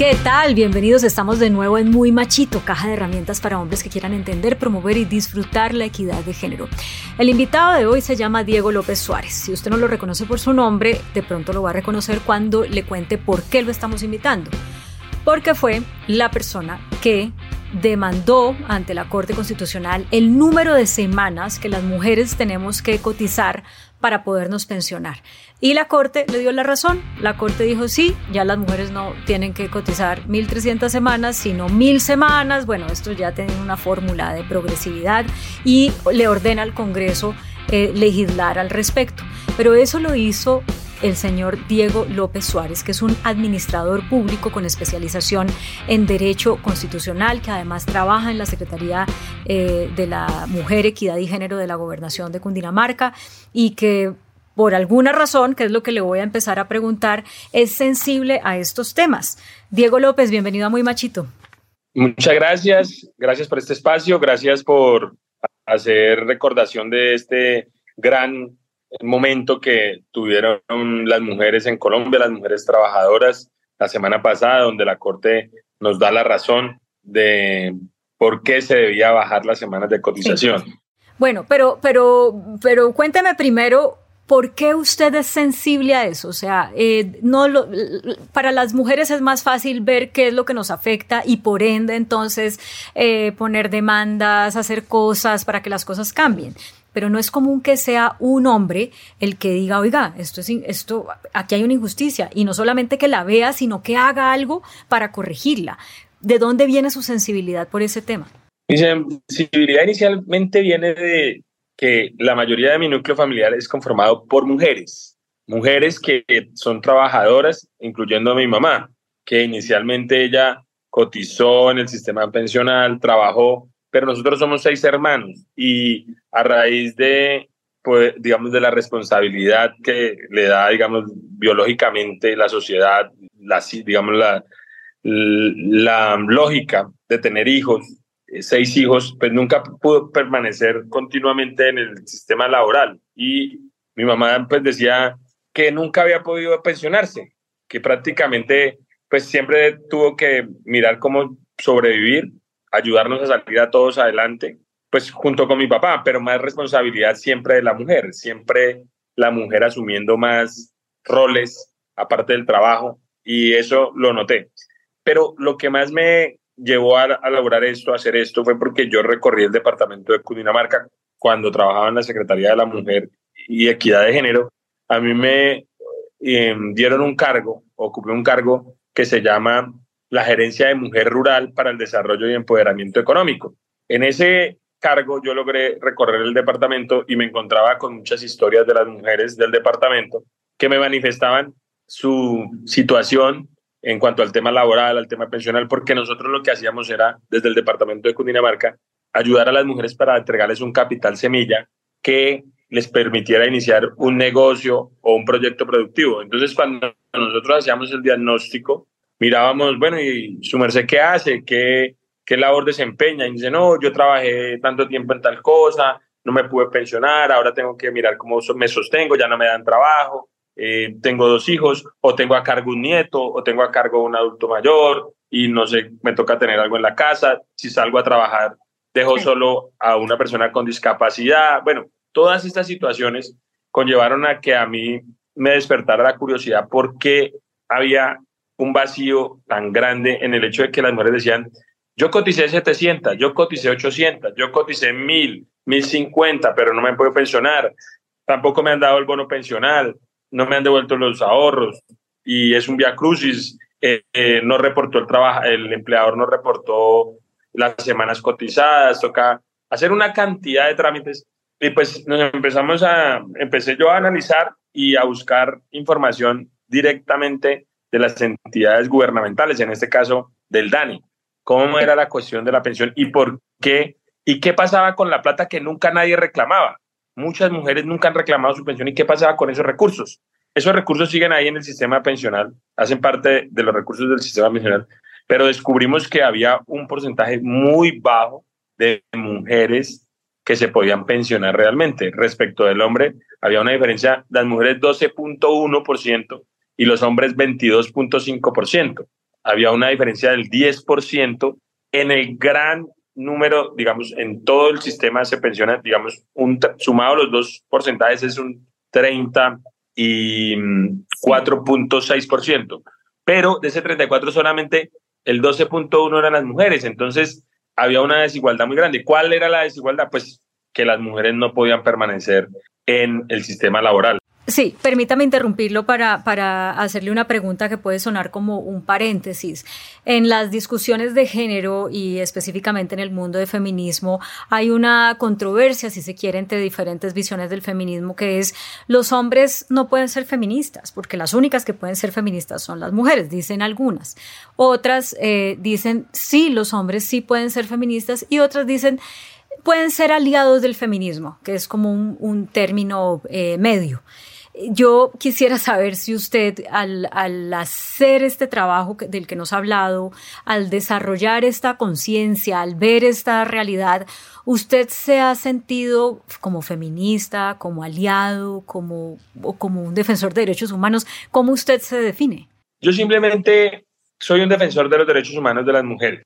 ¿Qué tal? Bienvenidos, estamos de nuevo en Muy Machito, caja de herramientas para hombres que quieran entender, promover y disfrutar la equidad de género. El invitado de hoy se llama Diego López Suárez. Si usted no lo reconoce por su nombre, de pronto lo va a reconocer cuando le cuente por qué lo estamos invitando. Porque fue la persona que demandó ante la Corte Constitucional el número de semanas que las mujeres tenemos que cotizar para podernos pensionar. Y la Corte le dio la razón. La Corte dijo, sí, ya las mujeres no tienen que cotizar 1.300 semanas, sino 1.000 semanas. Bueno, esto ya tiene una fórmula de progresividad y le ordena al Congreso eh, legislar al respecto. Pero eso lo hizo el señor Diego López Suárez, que es un administrador público con especialización en Derecho Constitucional, que además trabaja en la Secretaría eh, de la Mujer, Equidad y Género de la Gobernación de Cundinamarca y que por alguna razón, que es lo que le voy a empezar a preguntar, es sensible a estos temas. Diego López, bienvenido a Muy Machito. Muchas gracias, gracias por este espacio, gracias por hacer recordación de este gran momento que tuvieron las mujeres en Colombia, las mujeres trabajadoras, la semana pasada, donde la Corte nos da la razón de por qué se debía bajar las semanas de cotización. Bueno, pero, pero, pero cuénteme primero ¿Por qué usted es sensible a eso? O sea, eh, no para las mujeres es más fácil ver qué es lo que nos afecta y por ende entonces eh, poner demandas, hacer cosas para que las cosas cambien. Pero no es común que sea un hombre el que diga, oiga, esto es, esto, aquí hay una injusticia y no solamente que la vea, sino que haga algo para corregirla. ¿De dónde viene su sensibilidad por ese tema? Mi sensibilidad inicialmente viene de, que la mayoría de mi núcleo familiar es conformado por mujeres, mujeres que son trabajadoras, incluyendo a mi mamá, que inicialmente ella cotizó en el sistema pensional, trabajó, pero nosotros somos seis hermanos y a raíz de, pues, digamos, de la responsabilidad que le da, digamos, biológicamente la sociedad, la, digamos, la, la lógica de tener hijos, seis hijos, pues nunca pudo permanecer continuamente en el sistema laboral. Y mi mamá pues decía que nunca había podido pensionarse, que prácticamente pues siempre tuvo que mirar cómo sobrevivir, ayudarnos a salir a todos adelante, pues junto con mi papá, pero más responsabilidad siempre de la mujer, siempre la mujer asumiendo más roles aparte del trabajo y eso lo noté. Pero lo que más me llevó a, a lograr esto, a hacer esto, fue porque yo recorrí el departamento de Cundinamarca cuando trabajaba en la Secretaría de la Mujer y Equidad de Género. A mí me em, dieron un cargo, ocupé un cargo que se llama la Gerencia de Mujer Rural para el Desarrollo y Empoderamiento Económico. En ese cargo yo logré recorrer el departamento y me encontraba con muchas historias de las mujeres del departamento que me manifestaban su situación en cuanto al tema laboral, al tema pensional, porque nosotros lo que hacíamos era, desde el departamento de Cundinamarca, ayudar a las mujeres para entregarles un capital semilla que les permitiera iniciar un negocio o un proyecto productivo. Entonces, cuando nosotros hacíamos el diagnóstico, mirábamos, bueno, ¿y su merced qué hace? ¿Qué, qué labor desempeña? Y dice, no, yo trabajé tanto tiempo en tal cosa, no me pude pensionar, ahora tengo que mirar cómo me sostengo, ya no me dan trabajo. Eh, tengo dos hijos, o tengo a cargo un nieto, o tengo a cargo un adulto mayor, y no sé, me toca tener algo en la casa, si salgo a trabajar, dejo solo a una persona con discapacidad. Bueno, todas estas situaciones conllevaron a que a mí me despertara la curiosidad por qué había un vacío tan grande en el hecho de que las mujeres decían, yo coticé 700, yo coticé 800, yo coticé 1000, 1050, pero no me puedo pensionar, tampoco me han dado el bono pensional, no me han devuelto los ahorros. Y es un via crucis. Eh, eh, no reportó el trabajo, el empleador no reportó las semanas cotizadas, toca hacer una cantidad de trámites. Y pues nos empezamos a, empecé yo a analizar y a buscar información directamente de las entidades gubernamentales, en este caso del DANI, cómo era la cuestión de la pensión y por qué, y qué pasaba con la plata que nunca nadie reclamaba. Muchas mujeres nunca han reclamado su pensión y qué pasaba con esos recursos. Esos recursos siguen ahí en el sistema pensional, hacen parte de los recursos del sistema pensional, pero descubrimos que había un porcentaje muy bajo de mujeres que se podían pensionar realmente. Respecto del hombre, había una diferencia, las mujeres 12.1% y los hombres 22.5%. había una diferencia del 10% en el gran número, digamos, en todo el sistema se pensiona, digamos, un, sumado los dos porcentajes es un 30 y 4.6%, mm, pero de ese 34 solamente el 12.1 eran las mujeres, entonces había una desigualdad muy grande. ¿Cuál era la desigualdad? Pues que las mujeres no podían permanecer en el sistema laboral. Sí, permítame interrumpirlo para, para, hacerle una pregunta que puede sonar como un paréntesis. En las discusiones de género y específicamente en el mundo de feminismo hay una controversia, si se quiere, entre diferentes visiones del feminismo, que es los hombres no pueden ser feministas, porque las únicas que pueden ser feministas son las mujeres, dicen algunas. Otras eh, dicen sí, los hombres sí pueden ser feministas y otras dicen pueden ser aliados del feminismo, que es como un, término eh, medio. Yo quisiera saber si usted, al, hacer este trabajo del que nos ha hablado, al desarrollar esta conciencia, al ver esta realidad, ¿usted se ha sentido como feminista, como aliado, como, o como un defensor de derechos humanos? ¿Cómo usted se define? Yo simplemente soy un defensor de los derechos humanos de las mujeres,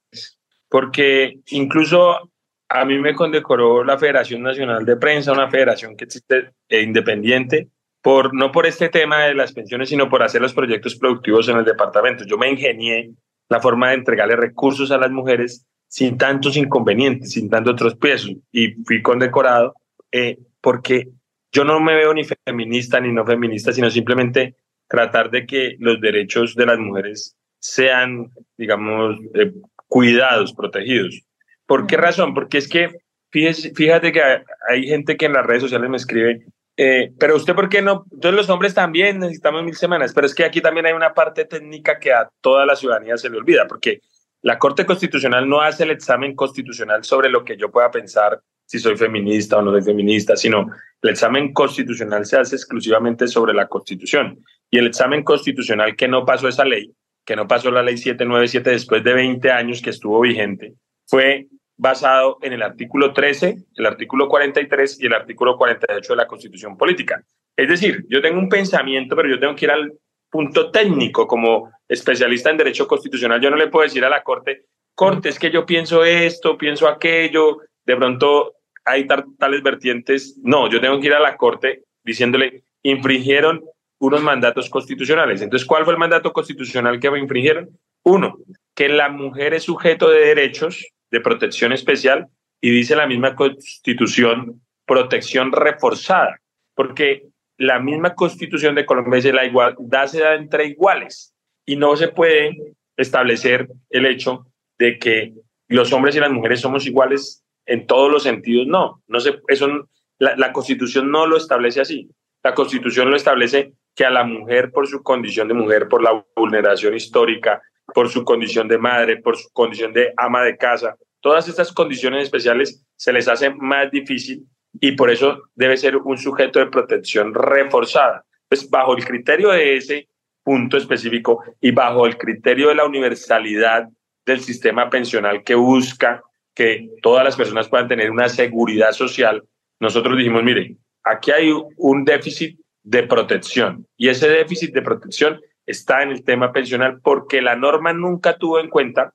porque incluso a mí me condecoró la Federación Nacional de Prensa, una federación que existe e independiente, por, no por este tema de las pensiones, sino por hacer los proyectos productivos en el departamento. Yo me ingenié la forma de entregarle recursos a las mujeres sin tantos inconvenientes, sin tantos tropiezos, y fui condecorado eh, porque yo no me veo ni feminista ni no feminista, sino simplemente tratar de que los derechos de las mujeres sean, digamos, eh, cuidados, protegidos. ¿Por qué razón? Porque es que fíjate que hay gente que en las redes sociales me escribe, eh, pero usted, ¿por qué no? Entonces los hombres también necesitamos mil semanas, pero es que aquí también hay una parte técnica que a toda la ciudadanía se le olvida, porque la Corte Constitucional no hace el examen constitucional sobre lo que yo pueda pensar si soy feminista o no soy feminista, sino el examen constitucional se hace exclusivamente sobre la Constitución. Y el examen constitucional que no pasó esa ley, que no pasó la ley 797 después de 20 años que estuvo vigente, fue basado en el artículo 13, el artículo 43 y el artículo 48 de la Constitución Política. Es decir, yo tengo un pensamiento, pero yo tengo que ir al punto técnico como especialista en derecho constitucional. Yo no le puedo decir a la Corte, Corte, es que yo pienso esto, pienso aquello, de pronto hay tales vertientes. No, yo tengo que ir a la Corte diciéndole, infringieron unos mandatos constitucionales. Entonces, ¿cuál fue el mandato constitucional que infringieron? Uno, que la mujer es sujeto de derechos de protección especial y dice la misma constitución protección reforzada, porque la misma constitución de Colombia dice la igualdad se da entre iguales y no se puede establecer el hecho de que los hombres y las mujeres somos iguales en todos los sentidos. No, no se, eso, la, la constitución no lo establece así. La constitución lo establece que a la mujer por su condición de mujer, por la vulneración histórica, por su condición de madre, por su condición de ama de casa, todas estas condiciones especiales se les hace más difícil y por eso debe ser un sujeto de protección reforzada. Pues bajo el criterio de ese punto específico y bajo el criterio de la universalidad del sistema pensional que busca que todas las personas puedan tener una seguridad social, nosotros dijimos, mire, aquí hay un déficit de protección y ese déficit de protección está en el tema pensional porque la norma nunca tuvo en cuenta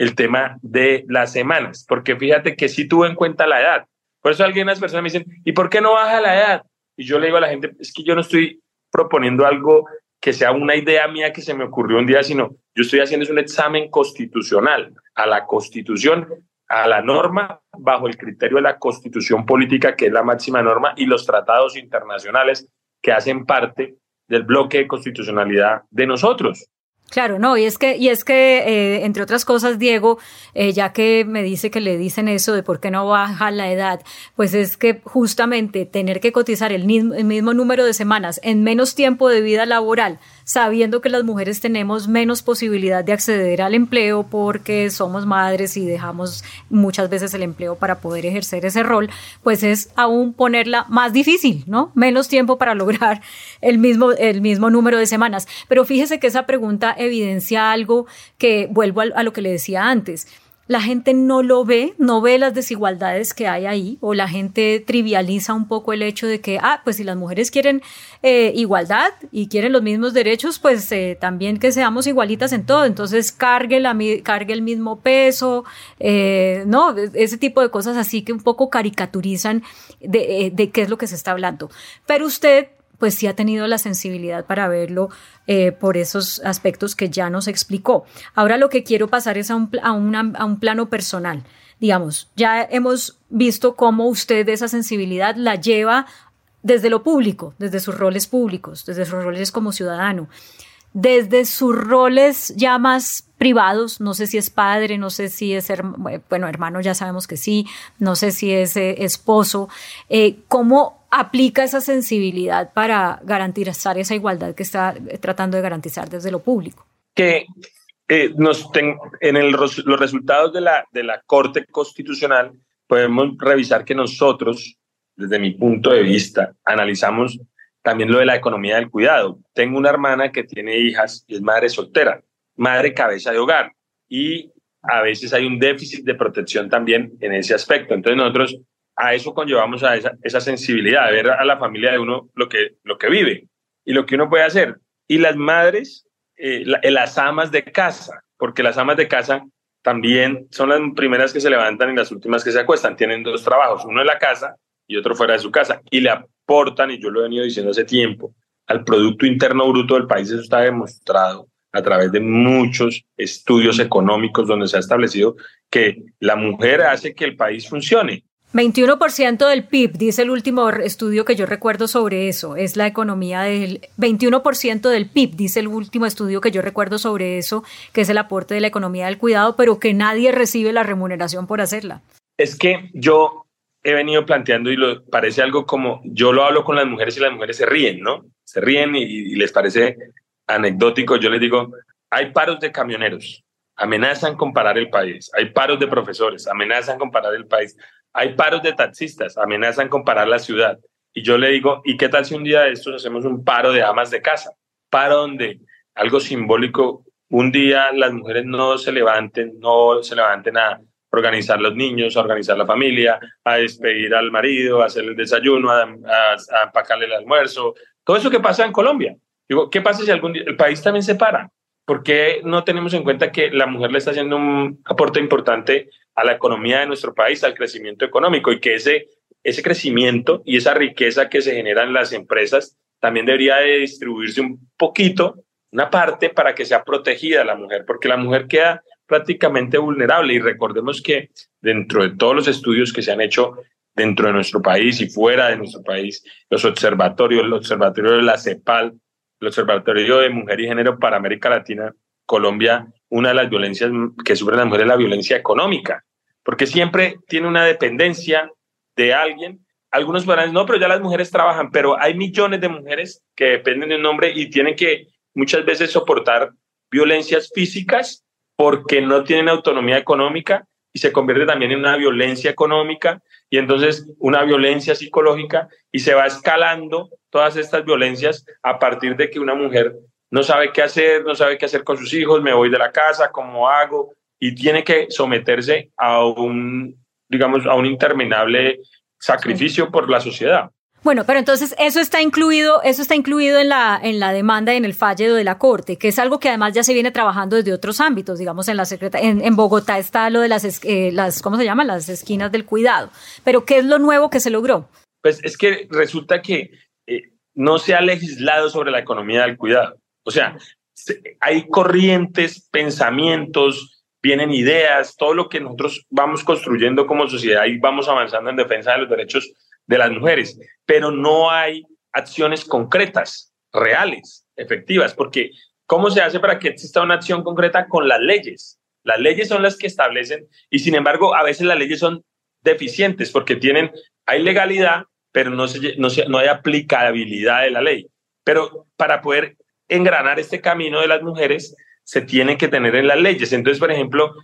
el tema de las semanas, porque fíjate que sí tuvo en cuenta la edad. Por eso algunas personas me dicen, ¿y por qué no baja la edad? Y yo le digo a la gente, es que yo no estoy proponiendo algo que sea una idea mía que se me ocurrió un día, sino yo estoy haciendo un examen constitucional a la constitución, a la norma, bajo el criterio de la constitución política, que es la máxima norma, y los tratados internacionales que hacen parte del bloque de constitucionalidad de nosotros. Claro, no, y es que, y es que eh, entre otras cosas, Diego, eh, ya que me dice que le dicen eso de por qué no baja la edad, pues es que justamente tener que cotizar el mismo número de semanas en menos tiempo de vida laboral sabiendo que las mujeres tenemos menos posibilidad de acceder al empleo porque somos madres y dejamos muchas veces el empleo para poder ejercer ese rol, pues es aún ponerla más difícil, ¿no? Menos tiempo para lograr el mismo, el mismo número de semanas. Pero fíjese que esa pregunta evidencia algo que vuelvo a, lo que le decía antes la gente no lo ve, no ve las desigualdades que hay ahí, o la gente trivializa un poco el hecho de que, ah, pues si las mujeres quieren eh, igualdad y quieren los mismos derechos, pues eh, también que seamos igualitas en todo, entonces cargue, el mismo peso, eh, ¿no? Ese tipo de cosas así que un poco caricaturizan de, de qué es lo que se está hablando. Pero usted pues sí ha tenido la sensibilidad para verlo eh, por esos aspectos que ya nos explicó. Ahora lo que quiero pasar es a un, a, a un plano personal. Digamos, ya hemos visto cómo usted esa sensibilidad la lleva desde lo público, desde sus roles públicos, desde sus roles como ciudadano desde sus roles ya más privados, no sé si es padre, no sé si es, bueno, hermano ya sabemos que sí, no sé si es eh, esposo, eh, ¿cómo aplica esa sensibilidad para garantizar esa igualdad que está tratando de garantizar desde lo público? Que eh, nos en los resultados de la, de la Corte Constitucional podemos revisar que nosotros, desde mi punto de vista, analizamos también lo de la economía del cuidado. Tengo una hermana que tiene hijas y es madre soltera, madre cabeza de hogar. Y a veces hay un déficit de protección también en ese aspecto. Entonces nosotros a eso conllevamos a esa, esa sensibilidad, de ver a la familia de uno lo que, lo que vive y lo que uno puede hacer. Y las madres, eh, eh, las amas de casa, porque las amas de casa también son las primeras que se levantan y las últimas que se acuestan. Tienen dos trabajos, uno en la casa y otro fuera de su casa. Y le aportan, y yo lo he venido diciendo hace tiempo, al Producto Interno Bruto del país. Eso está demostrado a través de muchos estudios económicos donde se ha establecido que la mujer hace que el país funcione. 21% del PIB, dice el último estudio que yo recuerdo sobre eso, es la economía del 21% del PIB, dice el último estudio que yo recuerdo sobre eso, que es el aporte de la economía del cuidado, pero que nadie recibe la remuneración por hacerla. Es que yo he venido planteando y lo, parece algo como, yo lo hablo con las mujeres y las mujeres se ríen, ¿no? Se ríen y, les parece anecdótico. Yo les digo, hay paros de camioneros, amenazan con parar el país. Hay paros de profesores, amenazan con parar el país. Hay paros de taxistas, amenazan con parar la ciudad. Y yo le digo, ¿y qué tal si un día de estos hacemos un paro de amas de casa? Paro donde algo simbólico, un día las mujeres no se levanten, no se levanten a organizar los niños, a organizar la familia, a despedir al marido, a hacer el desayuno, a, a, empacarle el almuerzo, todo eso que pasa en Colombia. Digo, ¿qué pasa si algún día el país también se para? ¿Por qué no tenemos en cuenta que la mujer le está haciendo un aporte importante a la economía de nuestro país, al crecimiento económico y que ese, ese crecimiento y esa riqueza que se genera en las empresas también debería de distribuirse un poquito, una parte para que sea protegida la mujer, porque la mujer queda prácticamente vulnerable. Y recordemos que dentro de todos los estudios que se han hecho dentro de nuestro país y fuera de nuestro país, los observatorios, el observatorio de la CEPAL, el Observatorio de Mujer y Género para América Latina, Colombia, una de las violencias que sufren las mujeres es la violencia económica, porque siempre tiene una dependencia de alguien. Algunos podrán no, pero ya las mujeres trabajan, pero hay millones de mujeres que dependen de un hombre y tienen que muchas veces soportar violencias físicas porque no tienen autonomía económica y se convierte también en una violencia económica y entonces una violencia psicológica y se va escalando todas estas violencias a partir de que una mujer no sabe qué hacer, no sabe qué hacer con sus hijos, me voy de la casa, cómo hago y tiene que someterse a un digamos a un interminable sacrificio por la sociedad. Bueno, pero entonces eso está incluido, eso está incluido en la, en la demanda y en el fallo de la Corte, que es algo que además ya se viene trabajando desde otros ámbitos, digamos en la en, en, Bogotá está lo de las, eh, las, ¿cómo se llama? Las esquinas del cuidado. Pero ¿qué es lo nuevo que se logró? Pues es que resulta que eh, no se ha legislado sobre la economía del cuidado. O sea, hay corrientes, pensamientos, vienen ideas, todo lo que nosotros vamos construyendo como sociedad y vamos avanzando en defensa de los derechos de las mujeres, pero no hay acciones concretas, reales, efectivas, porque ¿cómo se hace para que exista una acción concreta con las leyes? Las leyes son las que establecen y sin embargo a veces las leyes son deficientes porque tienen, hay legalidad, pero no, se, no, no hay aplicabilidad de la ley. Pero para poder engranar este camino de las mujeres, se tiene que tener en las leyes. Entonces, por ejemplo,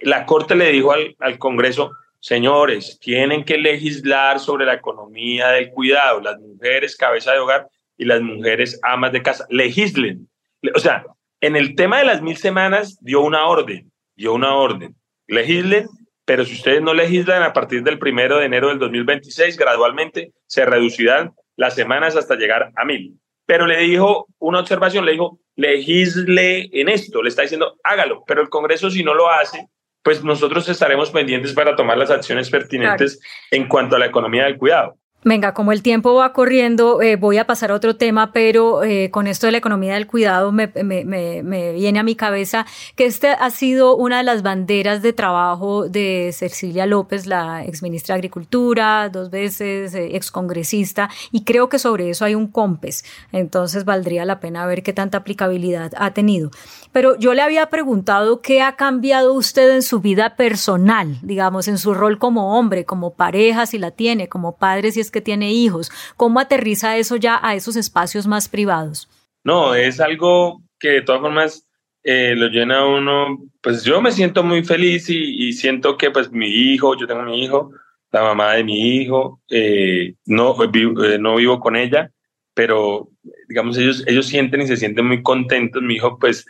la Corte le dijo al, al Congreso, Señores, tienen que legislar sobre la economía del cuidado, las mujeres cabeza de hogar y las mujeres amas de casa. Legislen. O sea, en el tema de las mil semanas dio una orden, dio una orden. legislen, pero si ustedes no legislan a partir del primero de enero del 2026, gradualmente se reducirán las semanas hasta llegar a mil. Pero le dijo una observación, le dijo, legisle en esto, le está diciendo, hágalo, pero el Congreso si no lo hace, pues nosotros estaremos pendientes para tomar las acciones pertinentes en cuanto a la economía del cuidado. Venga, como el tiempo va corriendo, eh, voy a pasar a otro tema, pero eh, con esto de la economía del cuidado me, viene a mi cabeza que esta ha sido una de las banderas de trabajo de Cecilia López, la exministra de Agricultura, dos veces eh, excongresista, y creo que sobre eso hay un COMPES, entonces valdría la pena ver qué tanta aplicabilidad ha tenido. Pero yo le había preguntado qué ha cambiado usted en su vida personal, digamos, en su rol como hombre, como pareja, si la tiene, como padre, si es que tiene hijos. ¿Cómo aterriza eso ya a esos espacios más privados? No, es algo que de todas formas eh, lo llena uno. Pues yo me siento muy feliz y, siento que pues mi hijo, yo tengo mi hijo, la mamá de mi hijo, eh, no, eh, no vivo con ella, pero digamos ellos, ellos sienten y se sienten muy contentos. Mi hijo pues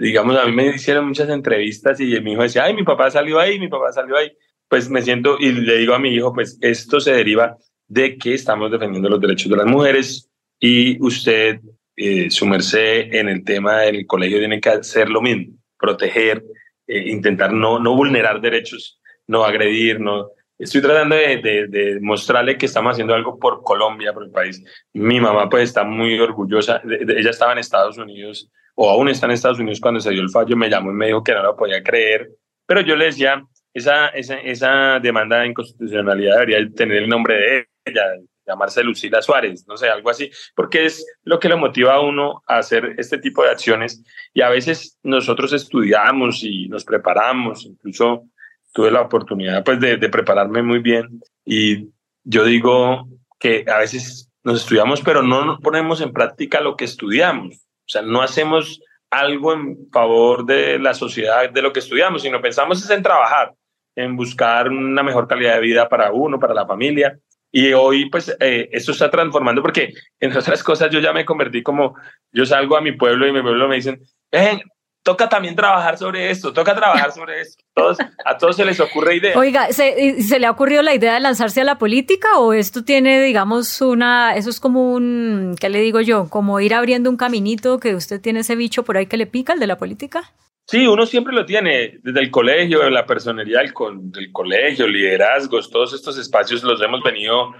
digamos, a mí me hicieron muchas entrevistas y mi hijo decía, ay, mi papá salió ahí, mi papá salió ahí. Pues me siento y le digo a mi hijo, pues esto se deriva de que estamos defendiendo los derechos de las mujeres y usted, eh, su merced en el tema del colegio, tiene que hacer lo mismo, proteger, eh, intentar no, no vulnerar derechos, no agredir, no... Estoy tratando de, de, mostrarle que estamos haciendo algo por Colombia, por el país. Mi mamá pues está muy orgullosa. ella estaba en Estados Unidos o aún está en Estados Unidos cuando se dio el fallo, me llamó y me dijo que no lo podía creer, pero yo le decía, esa, esa, esa demanda de inconstitucionalidad debería tener el nombre de ella, llamarse Lucila Suárez, no sé, algo así, porque es lo que lo motiva a uno a hacer este tipo de acciones. Y a veces nosotros estudiamos y nos preparamos, incluso tuve la oportunidad pues de, de prepararme muy bien. Y yo digo que a veces nos estudiamos pero no ponemos en práctica lo que estudiamos o sea, no hacemos algo en favor de la sociedad, de lo que estudiamos, sino pensamos en trabajar, en buscar una mejor calidad de vida para uno, para la familia. Y hoy, pues, eh, esto está transformando porque, entre otras cosas, yo ya me convertí como, yo salgo a mi pueblo y mi pueblo me dicen, ven, toca también trabajar sobre esto, toca trabajar sobre esto. Todos, a todos se les ocurre idea. Oiga, ¿se, ¿se, le ha ocurrido la idea de lanzarse a la política o esto tiene, digamos, una, eso es como un, ¿qué le digo yo? Como ir abriendo un caminito que usted tiene ese bicho por ahí que le pica, el de la política? Sí, uno siempre lo tiene, desde el colegio, la personalidad del, colegio, liderazgos, todos estos espacios los hemos venido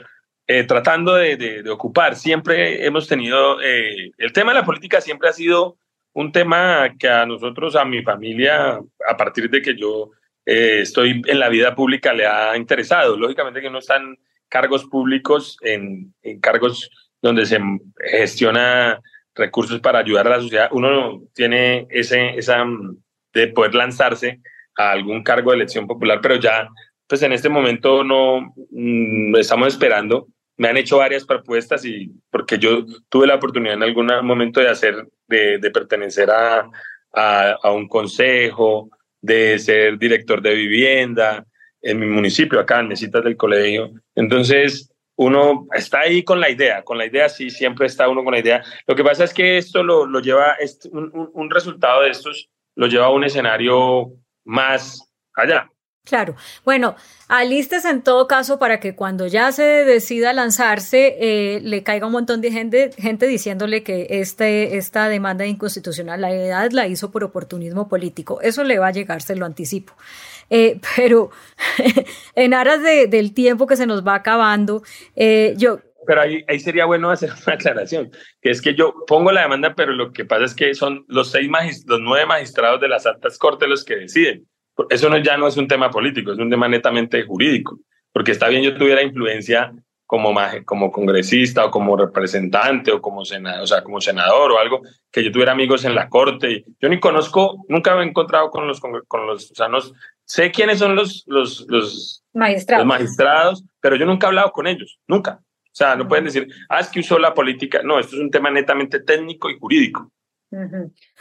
eh, tratando de, de, ocupar. Siempre hemos tenido, eh, el tema de la política siempre ha sido un tema que a nosotros, a mi familia, a partir de que yo eh, estoy en la vida pública, le ha interesado. Lógicamente que no están cargos públicos, en, cargos donde se gestiona recursos para ayudar a la sociedad, uno tiene ese, esa de poder lanzarse a algún cargo de elección popular, pero ya, pues en este momento no mm, estamos esperando me han hecho varias propuestas y porque yo tuve la oportunidad en algún momento de hacer, de, pertenecer a, a, un consejo, de ser director de vivienda en mi municipio, acá en Mesitas del Colegio. Entonces, uno está ahí con la idea, con la idea sí, siempre está uno con la idea. Lo que pasa es que esto lo, lo lleva, un, un resultado de estos lo lleva a un escenario más allá. Claro. Bueno, alistes en todo caso para que cuando ya se decida lanzarse, eh, le caiga un montón de gente, gente diciéndole que este, esta demanda de inconstitucionalidad la hizo por oportunismo político. Eso le va a llegar, se lo anticipo. Eh, pero en aras del tiempo que se nos va acabando, eh, yo, pero ahí, ahí, sería bueno hacer una aclaración, que es que yo pongo la demanda, pero lo que pasa es que son los seis los nueve magistrados de las altas cortes los que deciden eso no, ya no es un tema político, es un tema netamente jurídico, porque está bien yo tuviera influencia como, como congresista o como representante o como, senador, o sea, como senador o algo, que yo tuviera amigos en la corte. Yo ni conozco, nunca me he encontrado con los, con los o sea, no, sé quiénes son los, los, los, magistrados. los magistrados, pero yo nunca he hablado con ellos, nunca. O sea, no pueden decir, ah, es que usó la política. No, esto es un tema netamente técnico y jurídico.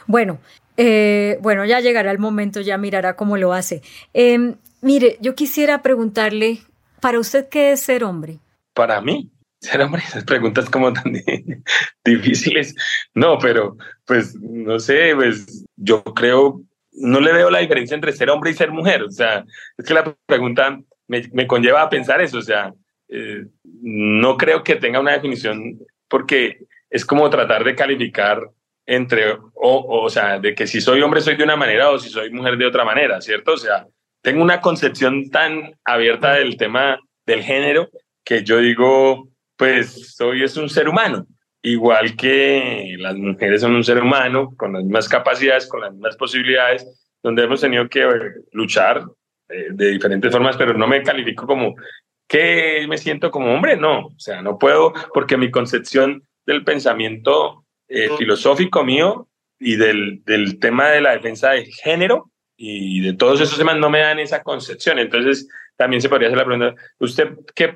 Bueno, eh, bueno, ya llegará el momento, ya mirará cómo lo hace. Em, mire, yo quisiera preguntarle, ¿para usted qué es ser hombre? Para mí, ser hombre, esas preguntas como tan difíciles. No, pero pues no sé, pues yo creo no le veo la diferencia entre ser hombre y ser mujer. O sea, es que la pregunta me, conlleva a pensar eso. O sea, eh, no creo que tenga una definición porque es como tratar de calificar entre, o, o, sea, de que si soy hombre soy de una manera o si soy mujer de otra manera, ¿cierto? O sea, tengo una concepción tan abierta del tema del género que yo digo, pues soy es un ser humano, igual que las mujeres son un ser humano con las mismas capacidades, con las mismas posibilidades, donde hemos tenido que luchar eh, de diferentes formas, pero no me califico como que me siento como hombre, no, o sea, no puedo porque mi concepción del pensamiento eh, filosófico mío y del, del tema de la defensa de género y de todos esos temas no me dan esa concepción. Entonces, también se podría hacer la pregunta, ¿usted qué,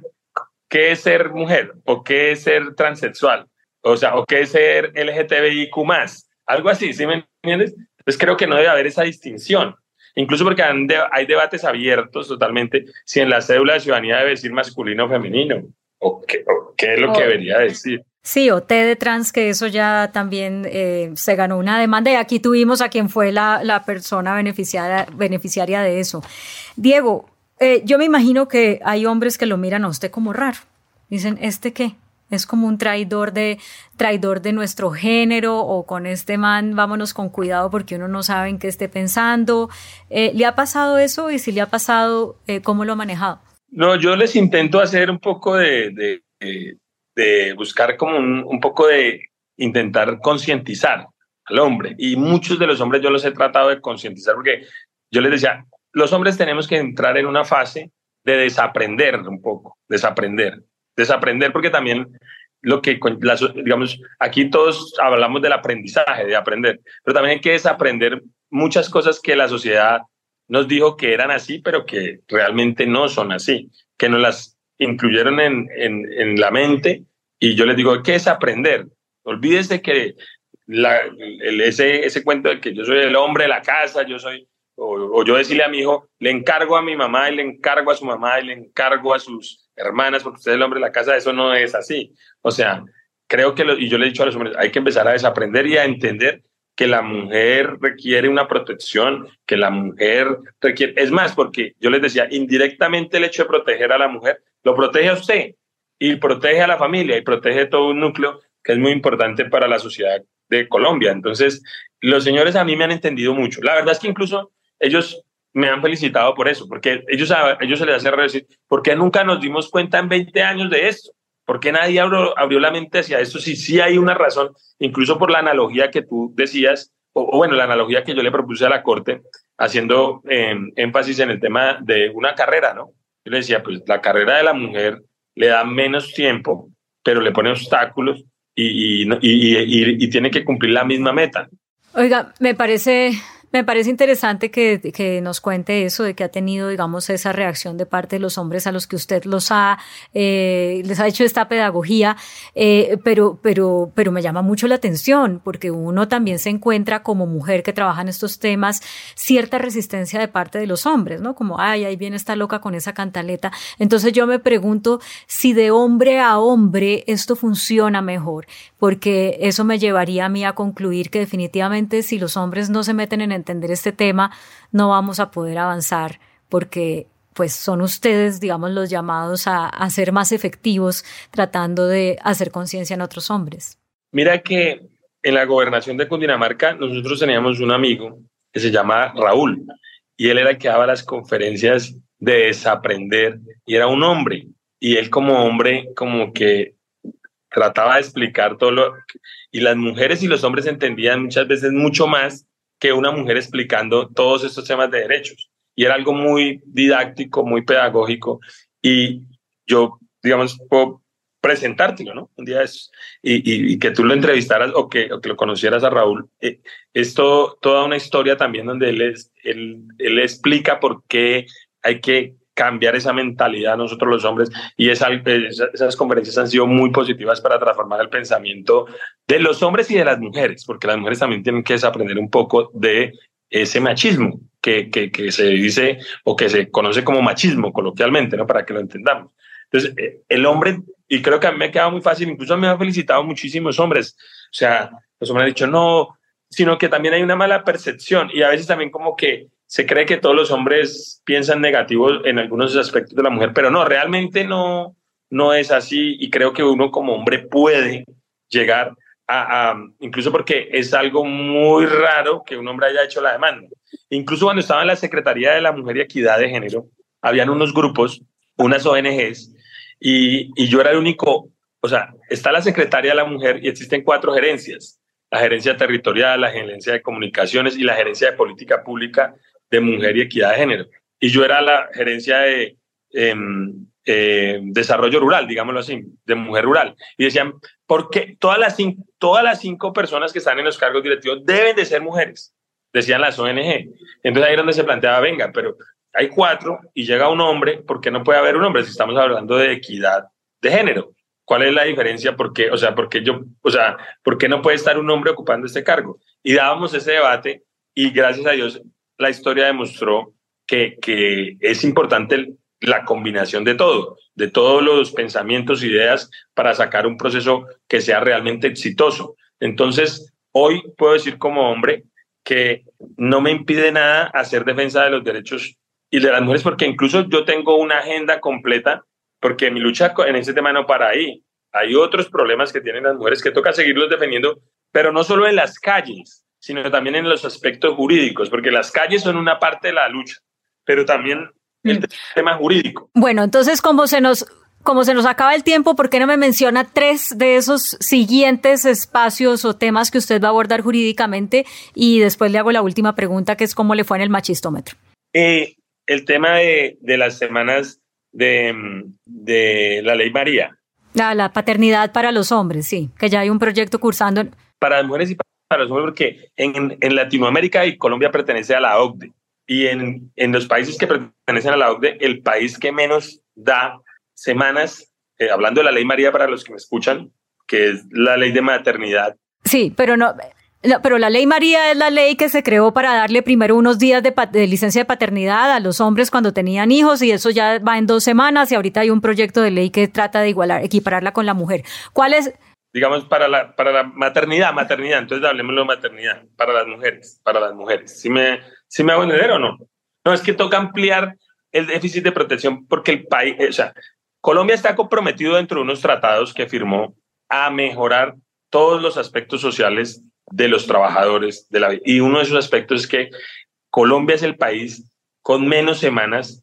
qué es ser mujer o qué es ser transexual? O sea, o qué es ser LGTBIQ más, algo así, ¿sí me entiendes? Pues creo que no debe haber esa distinción. Incluso porque hay debates abiertos totalmente si en la cédula de ciudadanía debe decir masculino o femenino, o qué, qué es lo que debería decir. Sí, o T de trans, que eso ya también eh, se ganó una demanda y aquí tuvimos a quien fue la, la persona beneficiaria, beneficiaria de eso. Diego, eh, yo me imagino que hay hombres que lo miran a usted como raro. Dicen, ¿este qué? Es como un traidor de, traidor de nuestro género o con este man vámonos con cuidado porque uno no sabe en qué esté pensando. Eh, ¿Le ha pasado eso y si le ha pasado, cómo lo ha manejado? No, yo les intento hacer un poco de de buscar como un, poco de intentar concientizar al hombre. Y muchos de los hombres yo los he tratado de concientizar porque yo les decía, los hombres tenemos que entrar en una fase de desaprender un poco, desaprender, desaprender porque también lo que, digamos, aquí todos hablamos del aprendizaje, de aprender, pero también hay que desaprender muchas cosas que la sociedad nos dijo que eran así, pero que realmente no son así, que nos las incluyeron en, en, en la mente y yo les digo, ¿qué es aprender? Olvídese que la, el, ese, ese cuento de que yo soy el hombre de la casa, yo soy, o, yo decirle a mi hijo, le encargo a mi mamá y le encargo a su mamá y le encargo a sus hermanas porque usted es el hombre de la casa, eso no es así. O sea, creo que, lo, y yo le he dicho a los hombres, hay que empezar a desaprender y a entender que la mujer requiere una protección, que la mujer requiere, es más, porque yo les decía, indirectamente el hecho de proteger a la mujer lo protege a usted y protege a la familia y protege todo un núcleo que es muy importante para la sociedad de Colombia. Entonces, los señores a mí me han entendido mucho. La verdad es que incluso ellos me han felicitado por eso, porque ellos a ellos se les hace decir, ¿por qué nunca nos dimos cuenta en 20 años de esto? ¿Por qué nadie abrió, abrió la mente hacia esto? Si sí hay una razón, incluso por la analogía que tú decías, o, bueno, la analogía que yo le propuse a la Corte, haciendo eh, énfasis en el tema de una carrera, ¿no? Yo le decía, pues la carrera de la mujer le da menos tiempo, pero le pone obstáculos y, y, y, y tiene que cumplir la misma meta. Oiga, me parece me parece interesante que, que, nos cuente eso, de que ha tenido, digamos, esa reacción de parte de los hombres a los que usted los ha, eh, les ha hecho esta pedagogía, eh, pero, pero, pero me llama mucho la atención, porque uno también se encuentra como mujer que trabaja en estos temas cierta resistencia de parte de los hombres, ¿no? Como, ay, ahí viene esta loca con esa cantaleta. Entonces yo me pregunto si de hombre a hombre esto funciona mejor, porque eso me llevaría a mí a concluir que definitivamente si los hombres no se meten en entender este tema, no vamos a poder avanzar porque pues son ustedes, digamos, los llamados a, ser más efectivos tratando de hacer conciencia en otros hombres. Mira que en la gobernación de Cundinamarca nosotros teníamos un amigo que se llama Raúl y él era el que daba las conferencias de desaprender y era un hombre y él como hombre como que trataba de explicar todo lo y las mujeres y los hombres entendían muchas veces mucho más que una mujer explicando todos estos temas de derechos. Y era algo muy didáctico, muy pedagógico. Y yo, digamos, puedo presentártelo, ¿no? Un día es, y, que tú lo entrevistaras o que, o que lo conocieras a Raúl. Eh, es toda una historia también donde él, es, él, él explica por qué hay que cambiar esa mentalidad nosotros los hombres y esa, esas conferencias han sido muy positivas para transformar el pensamiento de los hombres y de las mujeres, porque las mujeres también tienen que desaprender un poco de ese machismo que, que, que se dice o que se conoce como machismo coloquialmente, ¿no? Para que lo entendamos. Entonces, eh, el hombre, y creo que a mí me ha quedado muy fácil, incluso me han felicitado muchísimos hombres, o sea, los hombres han dicho, no, sino que también hay una mala percepción y a veces también como que se cree que todos los hombres piensan negativo en algunos aspectos de la mujer, pero no, realmente no, no es así y creo que uno como hombre puede llegar a, incluso porque es algo muy raro que un hombre haya hecho la demanda. Incluso cuando estaba en la Secretaría de la Mujer y Equidad de Género, habían unos grupos, unas ONGs, y, y yo era el único, o sea, está la Secretaría de la Mujer y existen cuatro gerencias, la gerencia territorial, la gerencia de comunicaciones y la gerencia de política pública de mujer y equidad de género. Y yo era la gerencia de em, eh, desarrollo rural, digámoslo así, de mujer rural. Y decían, porque todas las, todas las cinco personas que están en los cargos directivos deben de ser mujeres, decían las ONG. Entonces ahí es donde se planteaba, venga, pero hay cuatro y llega un hombre, ¿por qué no puede haber un hombre si estamos hablando de equidad de género? ¿Cuál es la diferencia? ¿Por qué, o sea, porque yo, o sea, ¿por qué no puede estar un hombre ocupando este cargo? Y dábamos ese debate y gracias a Dios la historia demostró que, que es importante la combinación de todo, de todos los pensamientos, ideas para sacar un proceso que sea realmente exitoso. Entonces, hoy puedo decir como hombre que no me impide nada hacer defensa de los derechos y de las mujeres, porque incluso yo tengo una agenda completa porque mi lucha en ese tema no para ahí. Hay otros problemas que tienen las mujeres que toca seguirlos defendiendo, pero no solo en las calles, sino también en los aspectos jurídicos, porque las calles son una parte de la lucha, pero también el mm. tema jurídico. Bueno, entonces como se nos como se nos acaba el tiempo, ¿por qué no me menciona tres de esos siguientes espacios o temas que usted va a abordar jurídicamente? Y después le hago la última pregunta, que es cómo le fue en el machistómetro. Eh, el tema de, de las semanas de, la ley María. La, la, paternidad para los hombres, sí, que ya hay un proyecto cursando. Para las mujeres y para los hombres, porque en, en Latinoamérica y Colombia pertenece a la OCDE. Y en, en, los países que pertenecen a la OCDE, el país que menos da semanas, eh, hablando de la ley María para los que me escuchan, que es la ley de maternidad. Sí, pero no, pero la ley María es la ley que se creó para darle primero unos días de, licencia de paternidad a los hombres cuando tenían hijos y eso ya va en dos semanas y ahorita hay un proyecto de ley que trata de igualar, equipararla con la mujer. ¿Cuál es? Digamos, para la, para la maternidad, maternidad, entonces hablemos de maternidad, para las mujeres, para las mujeres. ¿Sí me, sí me hago entender o no? No, es que toca ampliar el déficit de protección porque el país, o sea, Colombia está comprometido dentro de unos tratados que firmó a mejorar todos los aspectos sociales de los trabajadores de la. Y uno de esos aspectos es que Colombia es el país con menos semanas,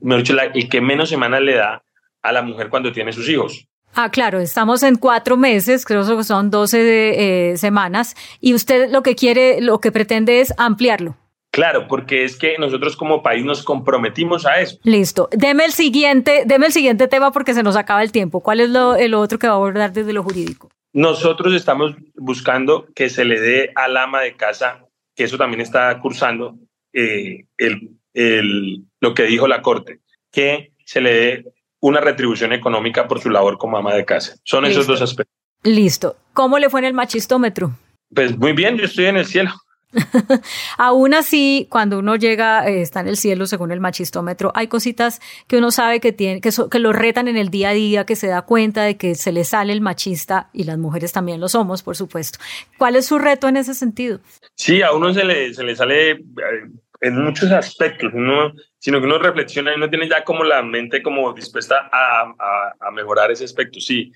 mejor dicho, el que menos semanas le da a la mujer cuando tiene sus hijos. Ah, claro, estamos en cuatro meses, creo que son 12 eh, semanas, y usted lo que quiere, lo que pretende es ampliarlo. Claro, porque es que nosotros como país nos comprometimos a eso. Listo. Deme el siguiente, deme el siguiente tema porque se nos acaba el tiempo. ¿Cuál es lo, el otro que va a abordar desde lo jurídico? Nosotros estamos buscando que se le dé al ama de casa, que eso también está cursando, eh, el, lo que dijo la Corte, que se le dé una retribución económica por su labor como ama de casa. Son esos dos aspectos. Listo. ¿Cómo le fue en el machistómetro? Pues muy bien, yo estoy en el cielo. Aún así, cuando uno llega, eh, está en el cielo según el machistómetro, hay cositas que uno sabe que tiene, que, que lo retan en el día a día, que se da cuenta de que se le sale el machista y las mujeres también lo somos, por supuesto. ¿Cuál es su reto en ese sentido? Sí, a uno se le, se le sale eh, en muchos aspectos, uno, sino que uno reflexiona y uno tiene ya como la mente como dispuesta a, a, mejorar ese aspecto. Sí,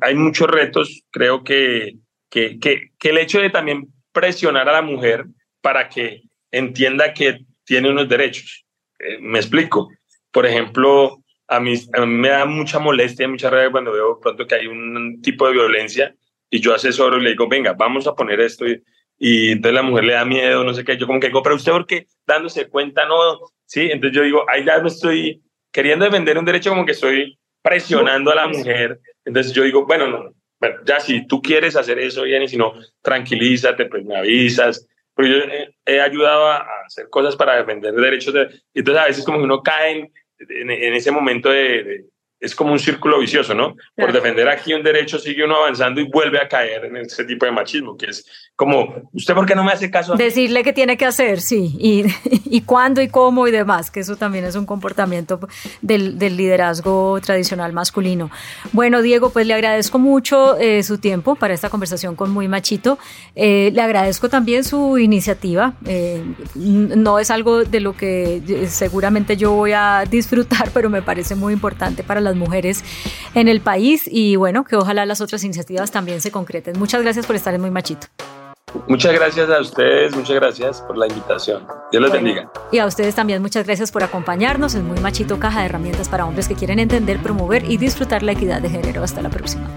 hay muchos retos, creo que, que, que, que el hecho de también presionar a la mujer para que entienda que tiene unos derechos. Eh, me explico. Por ejemplo, a mí, a mí, me da mucha molestia, mucha rabia cuando veo pronto que hay un tipo de violencia y yo asesoro y le digo, venga, vamos a poner esto. Y, y entonces la mujer le da miedo, no sé qué. Yo como que digo, pero usted, ¿por qué dándose cuenta no? Sí, entonces yo digo, ahí ya me estoy queriendo defender un derecho como que estoy presionando a la mujer. Entonces yo digo, bueno, no, bueno, ya si tú quieres hacer eso bien y si no, tranquilízate, pues me avisas. Porque yo he, ayudado a, hacer cosas para defender derechos de... Entonces a veces como que uno cae en, en, ese momento de, es como un círculo vicioso, ¿no? Por defender aquí un derecho sigue uno avanzando y vuelve a caer en ese tipo de machismo, que es como, ¿usted por qué no me hace caso? Decirle qué tiene que hacer, sí, y, y cuándo y cómo y demás, que eso también es un comportamiento del, del liderazgo tradicional masculino. Bueno, Diego, pues le agradezco mucho eh, su tiempo para esta conversación con Muy Machito. Eh, le agradezco también su iniciativa. Eh, no es algo de lo que seguramente yo voy a disfrutar, pero me parece muy importante para la las mujeres en el país y bueno, que ojalá las otras iniciativas también se concreten. Muchas gracias por estar en Muy Machito. Muchas gracias a ustedes, muchas gracias por la invitación. Dios les bendiga. Y a ustedes también muchas gracias por acompañarnos en Muy Machito, caja de herramientas para hombres que quieren entender, promover y disfrutar la equidad de género. Hasta la próxima.